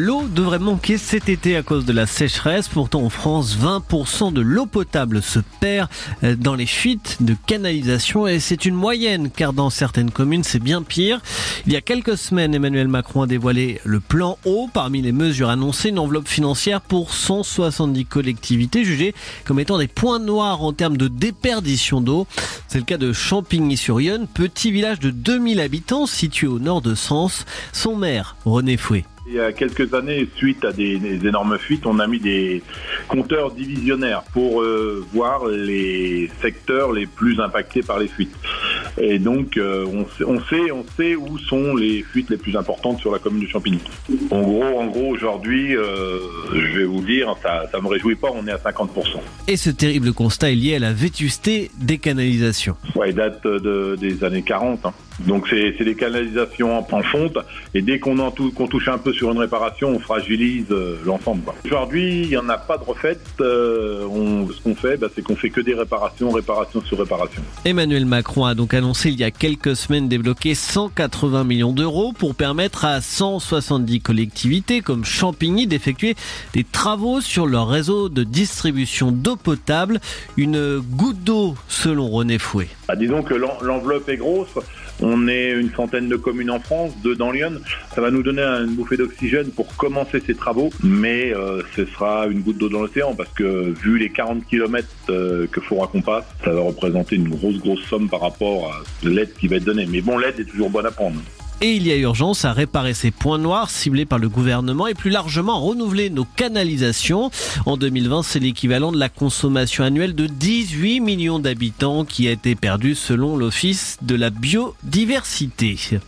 L'eau devrait manquer cet été à cause de la sécheresse. Pourtant, en France, 20% de l'eau potable se perd euh, dans les fuites de canalisation et c'est une moyenne car dans certaines communes, c'est bien pire. Il y a quelques semaines, Emmanuel Macron a dévoilé le plan eau. Parmi les mesures annoncées, une enveloppe financière pour 170 collectivités jugées comme étant des points noirs en termes de déperdition d'eau. C'est le cas de Champigny-sur-Yonne, petit village de 2000 habitants situé au nord de Sens. Son maire, René Fouet. Il y a quelques années, suite à des, des, énormes fuites, on a mis des compteurs divisionnaires pour euh, voir les secteurs les plus impactés par les fuites. Et donc, euh, on, sait, on, sait, on sait où sont les fuites les plus importantes sur la commune de Champigny. En gros, en gros, aujourd'hui, euh, je vais vous dire, ça, ça me réjouit pas, on est à 50%. Et ce terrible constat est lié à la vétusté des canalisations. Ouais, il date de, des années 40. Hein. Donc c'est des canalisations en fonte et dès qu'on qu touche un peu sur une réparation, on fragilise euh, l'ensemble. Aujourd'hui, il n'y en a pas de refaite. Euh, ce qu'on fait, bah, c'est qu'on fait que des réparations, réparations sur réparations. Emmanuel Macron a donc annoncé il y a quelques semaines débloquer 180 millions d'euros pour permettre à 170 collectivités comme Champigny d'effectuer des travaux sur leur réseau de distribution d'eau potable. Une goutte d'eau selon René Fouet. Bah, disons que l'enveloppe est grosse. On est une centaine de communes en France, deux dans Lyon. Ça va nous donner une bouffée d'oxygène pour commencer ces travaux, mais euh, ce sera une goutte d'eau dans l'océan parce que vu les 40 km euh, que faudra qu'on passe, ça va représenter une grosse grosse somme par rapport à l'aide qui va être donnée. Mais bon, l'aide est toujours bonne à prendre et il y a urgence à réparer ces points noirs ciblés par le gouvernement et plus largement renouveler nos canalisations. En 2020, c'est l'équivalent de la consommation annuelle de 18 millions d'habitants qui a été perdu selon l'Office de la biodiversité.